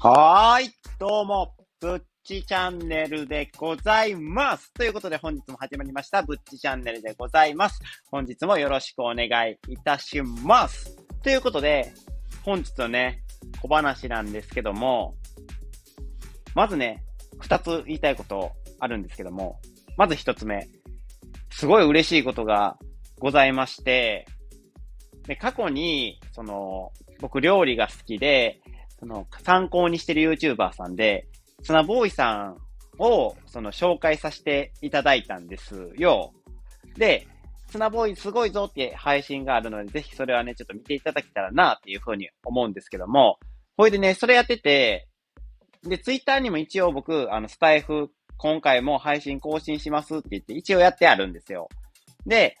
はーい、どうも、ぶっちチャンネルでございます。ということで本日も始まりました、ぶっちチャンネルでございます。本日もよろしくお願いいたします。ということで、本日のね、小話なんですけども、まずね、二つ言いたいことあるんですけども、まず一つ目、すごい嬉しいことがございまして、で、過去に、その、僕料理が好きで、その、参考にしてる YouTuber さんで、ツナボーイさんを、その、紹介させていただいたんですよ。で、ツナボーイすごいぞって配信があるので、ぜひそれはね、ちょっと見ていただけたらなっていうふうに思うんですけども、ほいでね、それやってて、で、ツイッターにも一応僕、あの、スタイフ、今回も配信更新しますって言って、一応やってあるんですよ。で、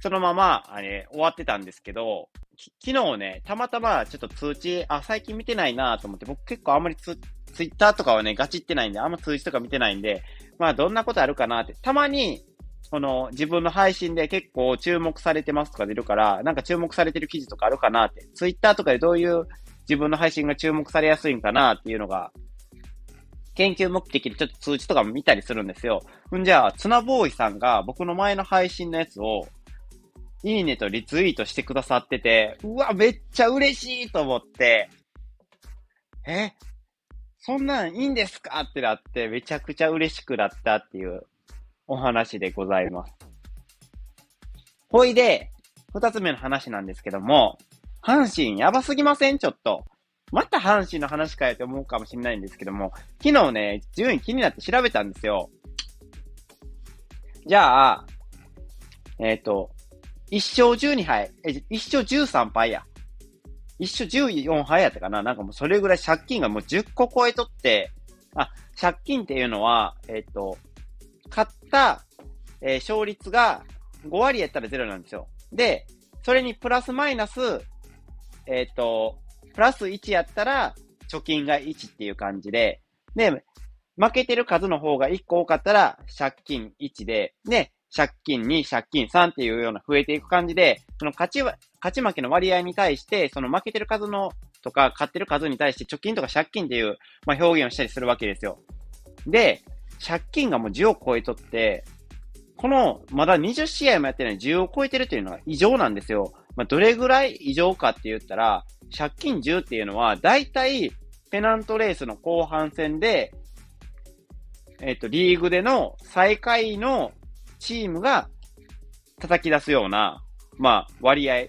そのまま、あれ、終わってたんですけど、昨日ね、たまたまちょっと通知、あ、最近見てないなと思って、僕結構あんまりツツイッターとかはね、ガチってないんで、あんま通知とか見てないんで、まあどんなことあるかなって、たまに、この自分の配信で結構注目されてますとか出るから、なんか注目されてる記事とかあるかなって、ツイッターとかでどういう自分の配信が注目されやすいんかなっていうのが、研究目的でちょっと通知とかも見たりするんですよ。んじゃあ、ツナボーイさんが僕の前の配信のやつを、いいねとリツイートしてくださってて、うわ、めっちゃ嬉しいと思って、え、そんなんいいんですか？ってなって、めちゃくちゃ嬉しくなったっていうお話でございます。ほいで、二つ目の話なんですけども、阪神やばすぎません？ちょっと。また阪神の話かよって思うかもしれないんですけども、昨日ね、順位気になって調べたんですよ。じゃあ、えっ、ー、と、1勝12敗。え、1勝13敗や。1勝14敗やったかななんかもうそれぐらい借金がもう10個超えとって、あ、借金っていうのは、えっ、ー、と、買った、えー、勝率が5割やったら0なんですよ。で、それにプラスマイナス、えっ、ー、と、プラス1やったら貯金が1っていう感じで、で、負けてる数の方が1個多かったら借金1で、で、借金2、借金3っていうような増えていく感じで、その勝ち、勝ち負けの割合に対して、その負けてる数のとか、勝ってる数に対して貯金とか借金っていう、まあ、表現をしたりするわけですよ。で、借金がもう10を超えとって、この、まだ20試合もやってない10を超えてるっていうのは異常なんですよ。まあ、どれぐらい異常かって言ったら、借金10っていうのは、だいたいペナントレースの後半戦で、えっ、と、リーグでの最下位のチームが叩き出すような、まあ、割合、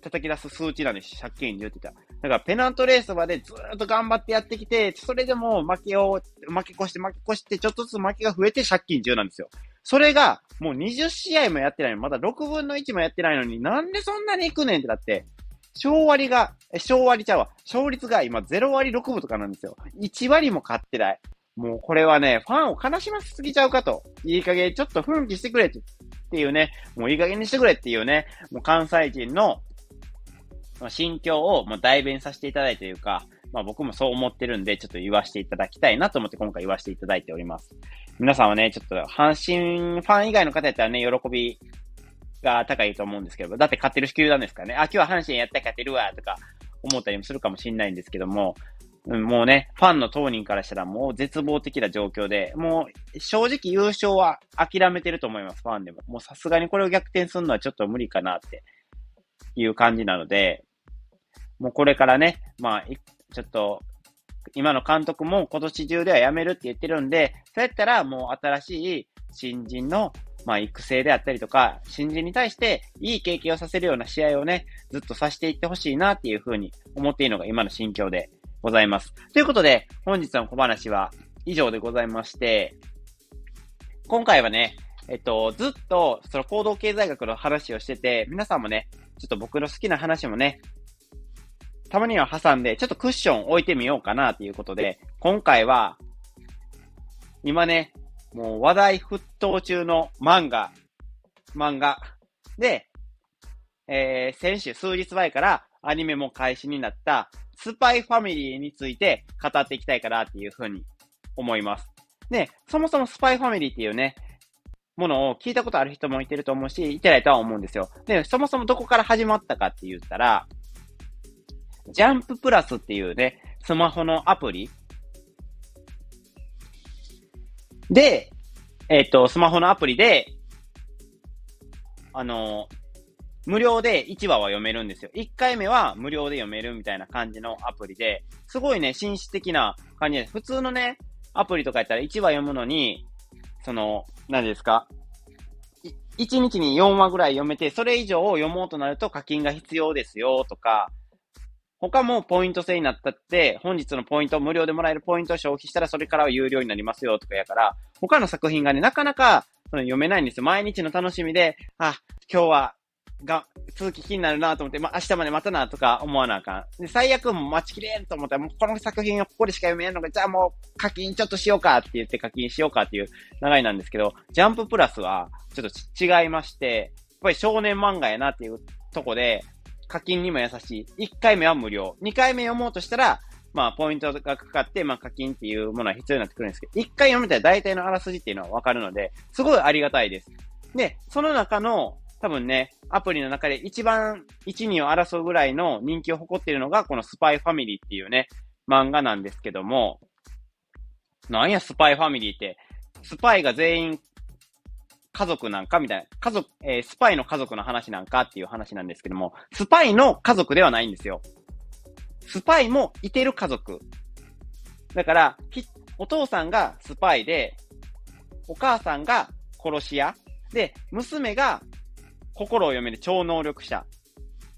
叩き出す数値なんです。借金10って言ったら。だから、ペナントレースまでずっと頑張ってやってきて、それでも負けを、負け越して負け越して、ちょっとずつ負けが増えて借金10なんですよ。それが、もう20試合もやってないのまだ6分の1もやってないのに、なんでそんなに行くねんってなって、勝割が、え、勝割ちゃうわ。勝率が今0割6分とかなんですよ。1割も勝ってない。もうこれはね、ファンを悲しませすぎちゃうかと。いい加減ちょっと奮起してくれっていうね、もういい加減にしてくれっていうね、もう関西人の心境をもう代弁させていただいてというか、まあ僕もそう思ってるんで、ちょっと言わせていただきたいなと思って今回言わせていただいております。皆さんはね、ちょっと阪神ファン以外の方やったらね、喜びが高いと思うんですけど、だって勝ってる球団ですからね、あ、今日は阪神やったら勝てるわ、とか思ったりもするかもしれないんですけども、もうね、ファンの当人からしたらもう絶望的な状況で、もう正直優勝は諦めてると思います、ファンでも。もうさすがにこれを逆転するのはちょっと無理かなっていう感じなので、もうこれからね、まあ、ちょっと、今の監督も今年中では辞めるって言ってるんで、そうやったらもう新しい新人のまあ、育成であったりとか、新人に対していい経験をさせるような試合をね、ずっとさせていってほしいなっていうふうに思っているのが今の心境でございます。ということで、本日の小話は以上でございまして、今回はね、えっと、ずっと、その行動経済学の話をしてて、皆さんもね、ちょっと僕の好きな話もね、たまには挟んで、ちょっとクッション置いてみようかなということで、今回は、今ね、もう話題沸騰中の漫画、漫画で、えー、先週数日前からアニメも開始になったスパイファミリーについて語っていきたいかなっていうふうに思います。で、そもそもスパイファミリーっていうね、ものを聞いたことある人もいてると思うし、いてないとは思うんですよ。で、そもそもどこから始まったかって言ったら、ジャンププラスっていうね、スマホのアプリで、えっ、と、スマホのアプリで、あの、無料で1話は読めるんですよ。1回目は無料で読めるみたいな感じのアプリで、すごいね、紳士的な感じです。普通のね、アプリとかやったら1話読むのに、その、何ですか1日に4話ぐらい読めて、それ以上を読もうとなると課金が必要ですよとか、他もポイント制になったって、本日のポイント、無料でもらえるポイントを消費したらそれからは有料になりますよとかやから、他の作品がね、なかなかその読めないんですよ。毎日の楽しみで、あ、今日はが、続き気になるなと思って、まあ、明日まで待たなとか思わなあかん。で、最悪も待ちきれんと思ったら、もうこの作品はここでしか読めんのか、じゃあもう課金ちょっとしようかって言って課金しようかっていう流れなんですけど、ジャンププラスはちょっと違いまして、やっぱり少年漫画やなっていうとこで、課金にも優しい。1回目は無料。2回目読もうとしたら、まあ、ポイントがかかって、まあ、課金っていうものは必要になってくるんですけど、1回読めたら大体のあらすじっていうのはわかるので、すごいありがたいです。で、その中の、多分ね、アプリの中で一番一二を争うぐらいの人気を誇っているのが、このスパイファミリーっていうね、漫画なんですけども、なんやスパイファミリーって、スパイが全員家族なんかみたいな、家族、えー、スパイの家族の話なんかっていう話なんですけども、スパイの家族ではないんですよ。スパイもいてる家族。だから、お父さんがスパイで、お母さんが殺し屋。で、娘が心を読める超能力者。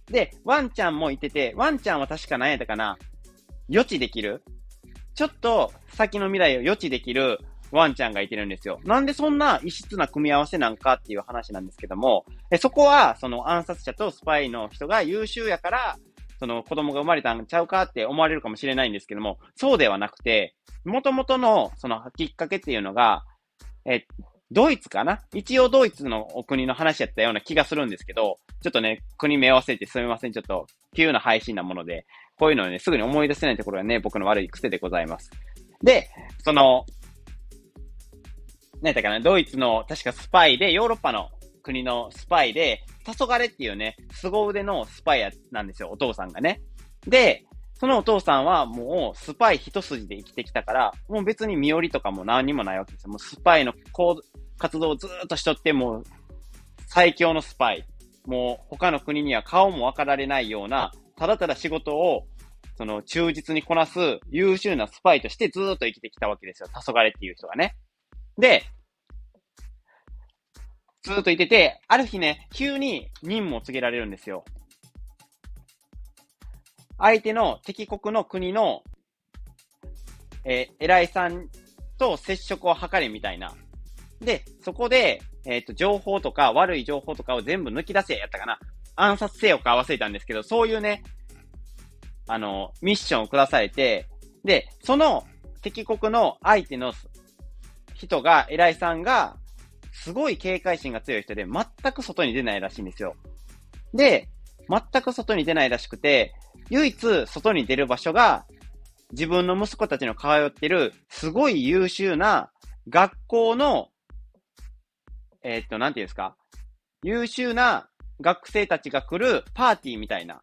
で、ワンちゃんもいてて、ワンちゃんは確か何やったかな？予知できる？ちょっと先の未来を予知できるワンちゃんがいてるんですよ。なんでそんな異質な組み合わせなんかっていう話なんですけども、えそこは、その暗殺者とスパイの人が優秀やから、その子供が生まれたんちゃうかって思われるかもしれないんですけども、そうではなくて、元々のそのきっかけっていうのが、え、ドイツかな？一応ドイツの国の話やったような気がするんですけど、ちょっとね、国名忘れてすみません。ちょっと急な配信なもので、こういうのをね、すぐに思い出せないところはね、僕の悪い癖でございます。で、その、何やったかな、ドイツの確かスパイで、ヨーロッパの国のスパイで、黄昏っていうね、凄腕のスパイなんですよ、お父さんがね。で、そのお父さんはもうスパイ一筋で生きてきたから、もう別に身寄りとかも何にもないわけですよ。もうスパイの活動をずっとしとって、もう最強のスパイ。もう他の国には顔も分かられないような、ただただ仕事をその忠実にこなす優秀なスパイとしてずっと生きてきたわけですよ。黄昏っていう人がね。で、ずっといてて、ある日ね、急に任務を告げられるんですよ。相手の敵国の国の、えー、偉いさんと接触を図れみたいな。で、そこで、えっ、ー、と、情報とか悪い情報とかを全部抜き出せやったかな。暗殺せよか忘れたんですけど、そういうね、あの、ミッションを下されて、で、その敵国の相手の人が、偉いさんが、すごい警戒心が強い人で、全く外に出ないらしいんですよ。で、全く外に出ないらしくて、唯一外に出る場所が、自分の息子たちの通ってる、すごい優秀な学校の、えー、っと、なんていうんですか優秀な学生たちが来るパーティーみたいな。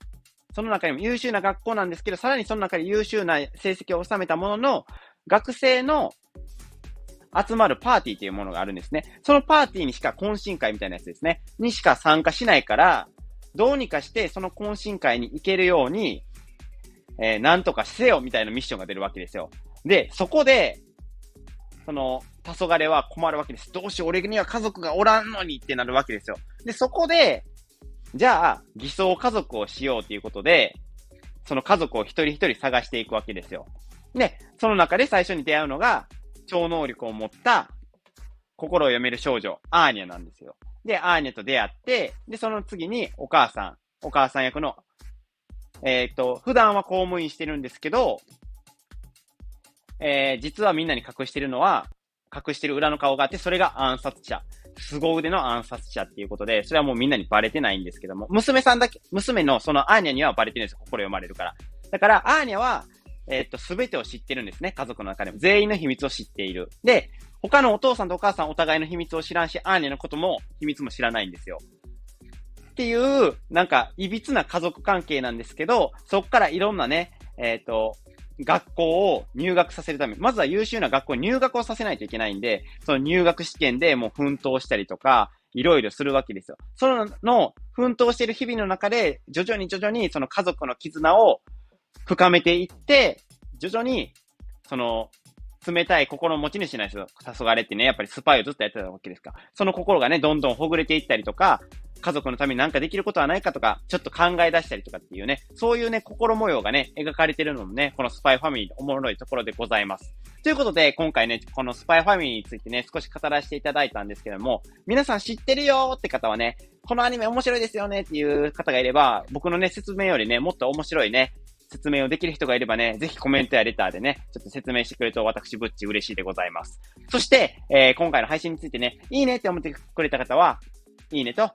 その中にも優秀な学校なんですけど、さらにその中で優秀な成績を収めたものの、学生の集まるパーティーっていうものがあるんですね。そのパーティーにしか懇親会みたいなやつですね。にしか参加しないから、どうにかしてその懇親会に行けるように、えー、なんとかせよみたいなミッションが出るわけですよ。で、そこで、その、黄昏は困るわけです。どうしよう、俺には家族がおらんのにってなるわけですよ。で、そこで、じゃあ、偽装家族をしようということで、その家族を一人一人探していくわけですよ。で、その中で最初に出会うのが、超能力を持った心を読める少女、アーニャなんですよ。で、アーニャと出会って、で、その次にお母さん、お母さん役の、えっ、ー、と、普段は公務員してるんですけど、えー、実はみんなに隠してるのは、隠してる裏の顔があって、それが暗殺者。凄腕の暗殺者っていうことで、それはもうみんなにバレてないんですけども、娘さんだけ、娘のそのアーニャにはバレてるんですよ。心読まれるから。だから、アーニャは、え、っと、すべてを知ってるんですね。家族の中でも。全員の秘密を知っている。で、他のお父さんとお母さんお互いの秘密を知らんし、アーニのことも秘密も知らないんですよ。っていう、なんか、いびつな家族関係なんですけど、そっからいろんなね、えっ、と、学校を入学させるため、まずは優秀な学校に入学をさせないといけないんで、その入学試験でもう奮闘したりとか、いろいろするわけですよ。その、の、奮闘している日々の中で、徐々に徐々にその家族の絆を深めていって、徐々に、その、冷たい心持ち主なんですよ。黄昏ってね、やっぱりスパイをずっとやってたわけですから。その心がね、どんどんほぐれていったりとか、家族のために何かできることはないかとか、ちょっと考え出したりとかっていうね、そういうね、心模様がね、描かれてるのもね、このスパイファミリーのおもろいところでございます。ということで、今回ね、このスパイファミリーについてね、少し語らせていただいたんですけども、皆さん知ってるよって方はね、このアニメ面白いですよねっていう方がいれば、僕のね、説明よりね、もっと面白いね、説明をできる人がいればね、ぜひコメントやレターでね、ちょっと説明してくれると私、ぶっち嬉しいでございます。そして、えー、今回の配信についてね、いいねって思ってくれた方は、いいねと、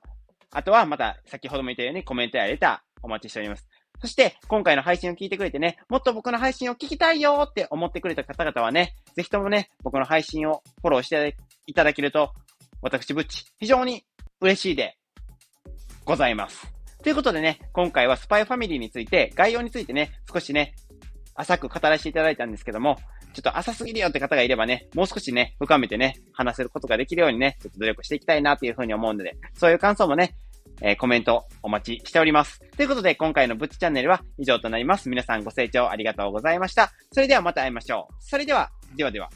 あとはまた先ほども言ったようにコメントやレターお待ちしております。そして、今回の配信を聞いてくれてね、もっと僕の配信を聞きたいよって思ってくれた方々はね、ぜひともね、僕の配信をフォローしていただけると、私、ぶっち、非常に嬉しいでございます。ということでね、今回はスパイファミリーについて、概要についてね、少しね、浅く語らせていただいたんですけども、ちょっと浅すぎるよって方がいればね、もう少しね、深めてね、話せることができるようにね、ちょっと努力していきたいなというふうに思うので、そういう感想もね、えー、コメントお待ちしております。ということで、今回のブッチチャンネルは以上となります。皆さんご清聴ありがとうございました。それではまた会いましょう。それでは、ではでは。